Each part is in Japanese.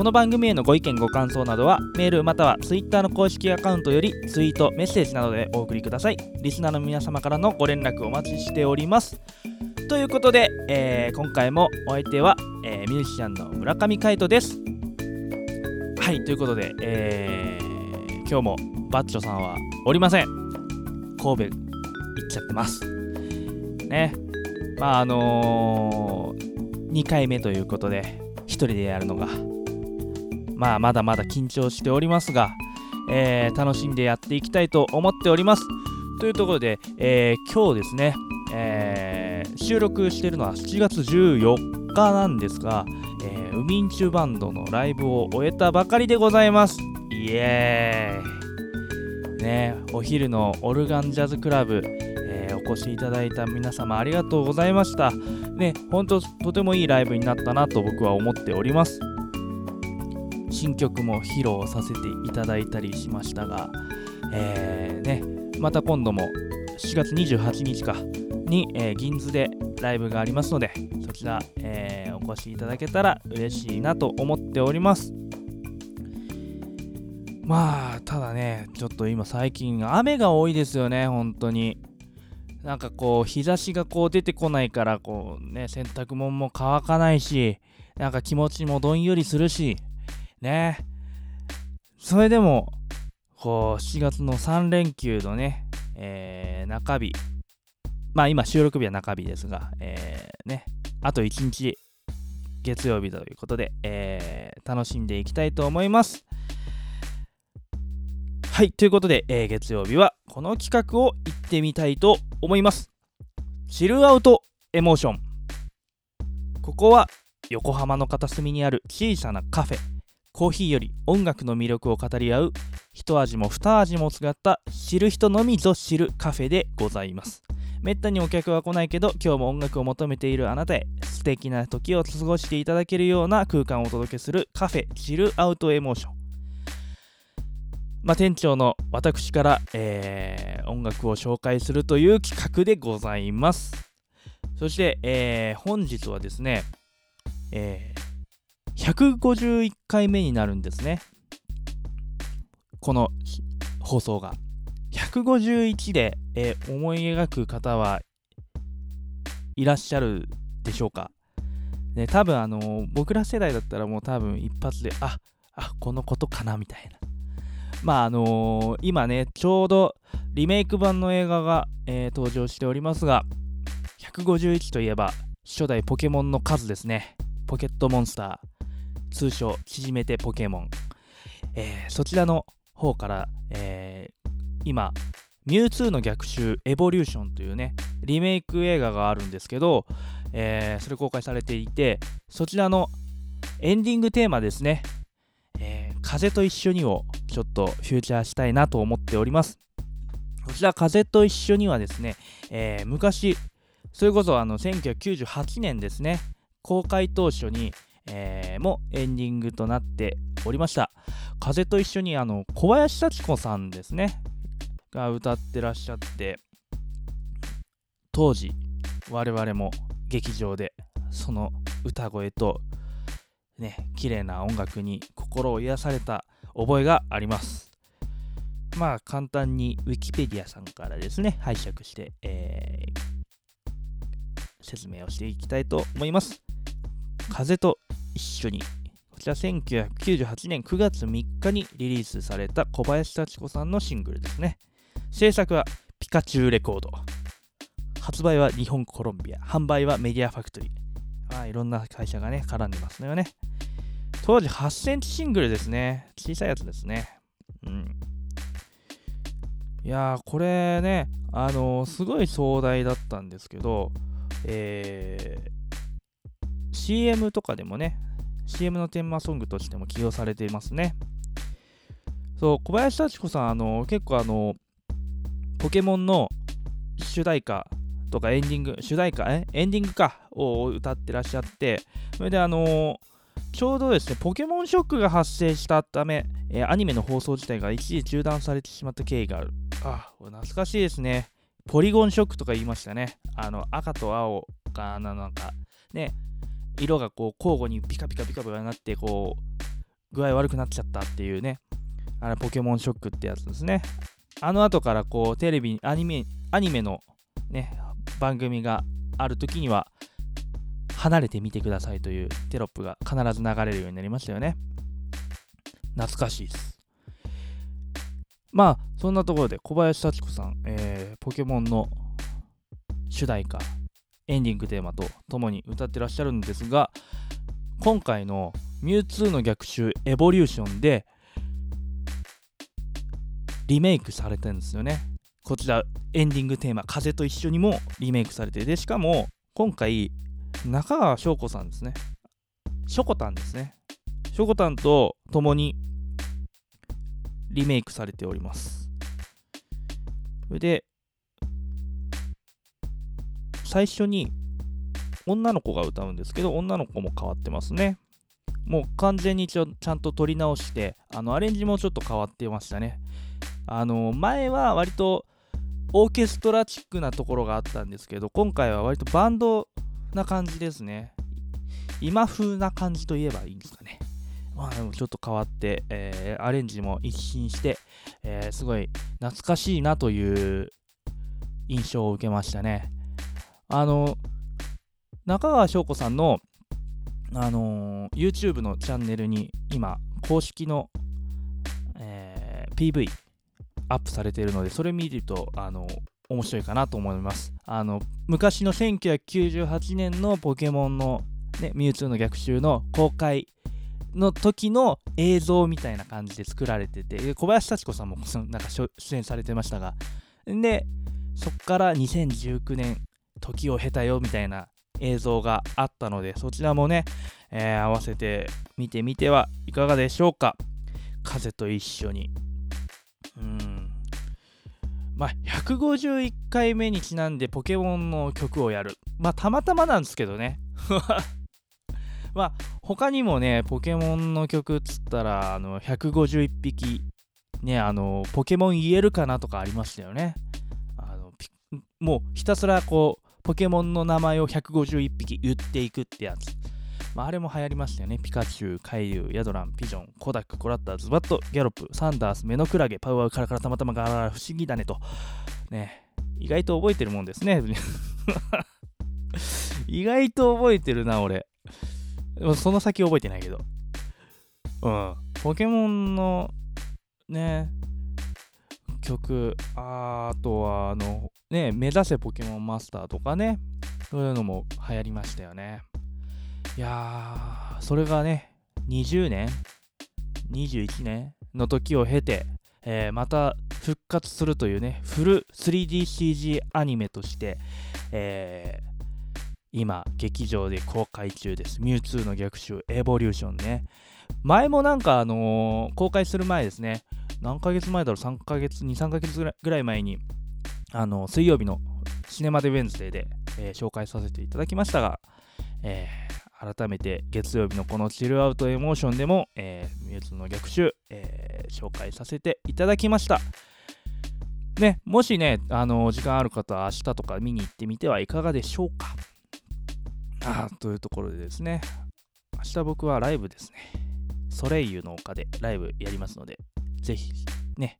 この番組へのご意見ご感想などはメールまたは Twitter の公式アカウントよりツイートメッセージなどでお送りください。リスナーの皆様からのご連絡お待ちしております。ということで、えー、今回もお相手は、えー、ミュージシャンの村上海人です。はいということで、えー、今日もバッチョさんはおりません。神戸行っちゃってます。ね。まああのー、2回目ということで1人でやるのがまあまだまだ緊張しておりますが、えー、楽しんでやっていきたいと思っております。というところで、えー、今日ですね、えー、収録しているのは7月14日なんですが、えー、ウミンチュバンドのライブを終えたばかりでございます。イエーイ。ねお昼のオルガンジャズクラブ、えー、お越しいただいた皆様ありがとうございました。ね本当とてもいいライブになったなと僕は思っております。新曲も披露させていただいたりしましたが、えー、ね、また今度も7月28日かに、えー、銀座でライブがありますので、そちら、えー、お越しいただけたら嬉しいなと思っております。まあ、ただね、ちょっと今最近雨が多いですよね、本当に。なんかこう、日差しがこう出てこないから、こうね、洗濯物も乾かないし、なんか気持ちもどんよりするし、ね。それでも、こう、7月の3連休のね、えー、中日。まあ今収録日は中日ですが、えー、ね、あと1日、月曜日ということで、えー、楽しんでいきたいと思います。はい、ということで、えー、月曜日はこの企画を行ってみたいと思います。チルアウトエモーション。ここは横浜の片隅にある小さなカフェ。コーヒーより音楽の魅力を語り合う一味も二味も使った知る人のみぞ知るカフェでございます。めったにお客は来ないけど今日も音楽を求めているあなたへ素敵な時を過ごしていただけるような空間をお届けするカフェチルアウトエモーション。まあ、店長の私から、えー、音楽を紹介するという企画でございます。そして、えー、本日はですね、えー151回目になるんですね。この放送が。151で、えー、思い描く方はいらっしゃるでしょうか。ね、多分あのー、僕ら世代だったらもう多分一発で、あ、あ、このことかなみたいな。まああのー、今ね、ちょうどリメイク版の映画が、えー、登場しておりますが、151といえば初代ポケモンの数ですね。ポケットモンスター。通称縮めてポケモン、えー、そちらの方から、えー、今ミュウツーの逆襲エボリューションというねリメイク映画があるんですけど、えー、それ公開されていてそちらのエンディングテーマですね、え、風と一緒にをちょっとフューチャーしたいなと思っております。こちら風と一緒にはですね、え、昔それこそあの1998年ですね公開当初に、えー、もエンディングとなっておりました。風と一緒にあの小林幸子さんですね、が歌ってらっしゃって、当時、我々も劇場でその歌声と、ね、綺麗な音楽に心を癒された覚えがあります。まあ簡単に Wikipedia さんからですね、拝借して、えー、説明をしていきたいと思います。風と一緒に。こちら1998年9月3日にリリースされた小林幸子さんのシングルですね。制作はピカチュウレコード。発売は日本コロンビア。販売はメディアファクトリー。まあいろんな会社がね絡んでますのよね。当時8センチシングルですね。小さいやつですね。うん。いやーこれねあのー、すごい壮大だったんですけどえー CM とかでもね、CM のテーマソングとしても起用されていますね。そう小林幸子さんあの結構あのポケモンの主題歌とかエンディング主題歌え？エンディングかを歌ってらっしゃってそれであのちょうどですねポケモンショックが発生したため、えー、アニメの放送自体が一時中断されてしまった経緯がある。あ懐かしいですね。ポリゴンショックとか言いましたね。あの赤と青がなんか。ね。色がこう交互にピカピカピカピカになってこう具合悪くなっちゃったっていうね。あれポケモンショックってやつですね。あの後からこうテレビアニメアニメのね番組がある時には離れてみてくださいというテロップが必ず流れるようになりましたよね。懐かしいです。まあそんなところで小林幸子さん、えー、ポケモンの主題歌エンディングテーマと共に歌ってらっしゃるんですが今回のミュウツーの逆襲エボリューションでリメイクされてるんですよね。こちらエンディングテーマ「風と一緒に」もリメイクされてでしかも今回中川翔子さんですね。しょこたんですね。しょこたんと共にリメイクされております。それで最初に女の子が歌うんですけど、女の子も変わってますね。もう完全にちょちゃんと撮り直して、あのアレンジもちょっと変わってましたね。あの前は割とオーケストラチックなところがあったんですけど、今回は割とバンドな感じですね。今風な感じといえばいいんですかね。まあでもちょっと変わって、えー、アレンジも一新して、えー、すごい懐かしいなという印象を受けましたね。あの、中川翔子さんの、あのー、YouTube のチャンネルに今、公式の、えー、PV アップされているので、それ見ると、あの面白いかなと思います。あの、昔の1998年のポケモンの、ね、ミュウツーの逆襲の公開の時の映像みたいな感じで作られてて、小林幸子さんもなんか出演されてましたが、で、そっから2019年時を経たよみたいな映像があったのでそちらもね、えー、合わせて見てみてはいかがでしょうか。風と一緒に。うん。まあ151回目にちなんでポケモンの曲をやる。まあたまたまなんですけどね。まあ他にもねポケモンの曲っつったらあの151匹ねあのポケモン言えるかなとかありましたよね。あのもうひたすらこうポケモンの名前を151匹言っていくってやつ。まあ、あれも流行りましたよね。ピカチュウ、カイリュウ、ヤドラン、ピジョン、コダック、コラッタ、ズバット、ギャロップ、サンダース、メノクラゲ、パウアウ、カラカラ、たまたまガララ、不思議だねと。ね、意外と覚えてるもんですね。意外と覚えてるな、俺。その先覚えてないけど。うん。ポケモンの、ね、曲、あとは、あの、ね、目指せポケモンマスターとかね、そういうのも流行りましたよね。いやー、それがね、20年、21年の時を経て、えー、また復活するというね、フル 3DCG アニメとして、えー、今、劇場で公開中です。ミュウツーの逆襲、エボリューションね。前もなんか、あのー、公開する前ですね、何ヶ月前だろう、3ヶ月、2、3ヶ月ぐらい前に、あの水曜日のシネマでウェンズデーで、えー、紹介させていただきましたが、えー、改めて月曜日のこのチルアウトエモーションでも、えー、ミューズの逆襲、えー、紹介させていただきました。ね、もしね、あの時間ある方は明日とか見に行ってみてはいかがでしょうか。あというところでですね、明日僕はライブですね。ソレイユの丘でライブやりますので、ぜひね、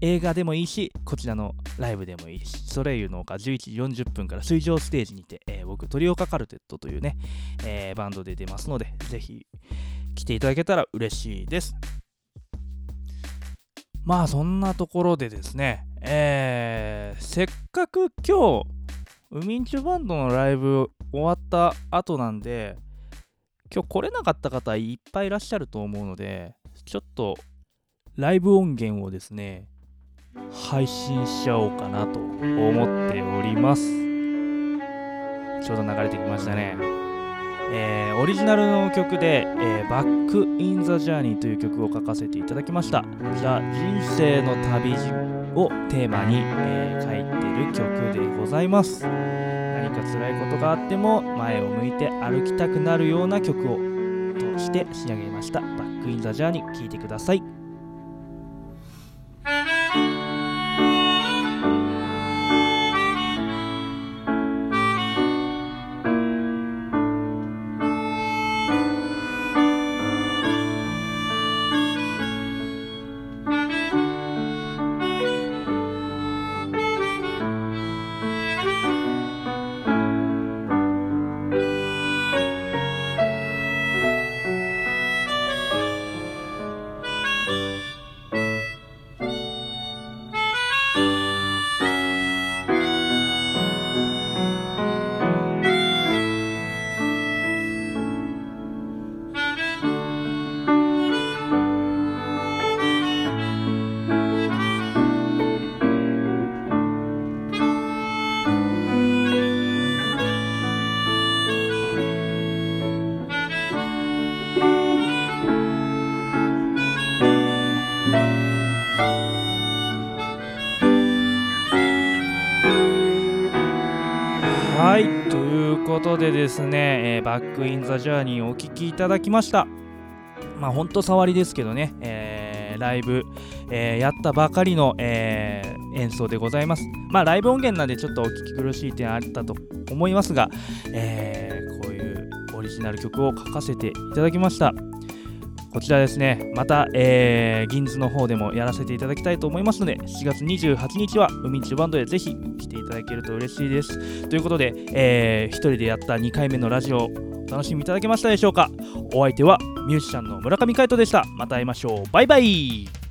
映画でもいいし、こちらのライブでもいいし、ソレイユの丘11時40分から水上ステージにて、えー、僕、トリオカカルテットというね、えー、バンドで出ますので、ぜひ来ていただけたら嬉しいです。まあ、そんなところでですね、えー、せっかく今日、ウミンチュバンドのライブ終わった後なんで、今日来れなかった方いっぱいいらっしゃると思うので、ちょっとライブ音源をですね、配信しちゃおうかなと思っております。ちょうど流れてきましたね。えーオリジナルの曲で、えーバック・イン・ザ・ジャーニーという曲を書かせていただきました。じゃ人生の旅路をテーマに、えー書いてる曲でございます。何か辛いことがあっても前を向いて歩きたくなるような曲を通して仕上げました。バック・イン・ザ・ジャーニー聴いてくださ。い、でですね、えーバックインザジャーニーをお聴きいただきました。まあほんと触りですけどね、えーライブ、えーやったばかりの、え演奏でございます。まあライブ音源なんでちょっとお聞き苦しい点あったと思いますが、えーこういうオリジナル曲を書かせていただきました。こちらですね、また、えー、銀図の方でもやらせていただきたいと思いますので、7月28日は海中バンドでぜひ来ていただけると嬉しいです。ということで、えー、1人でやった2回目のラジオ、お楽しみいただけましたでしょうか？お相手はミュージシャンの村上海人でした。また会いましょう。バイバイ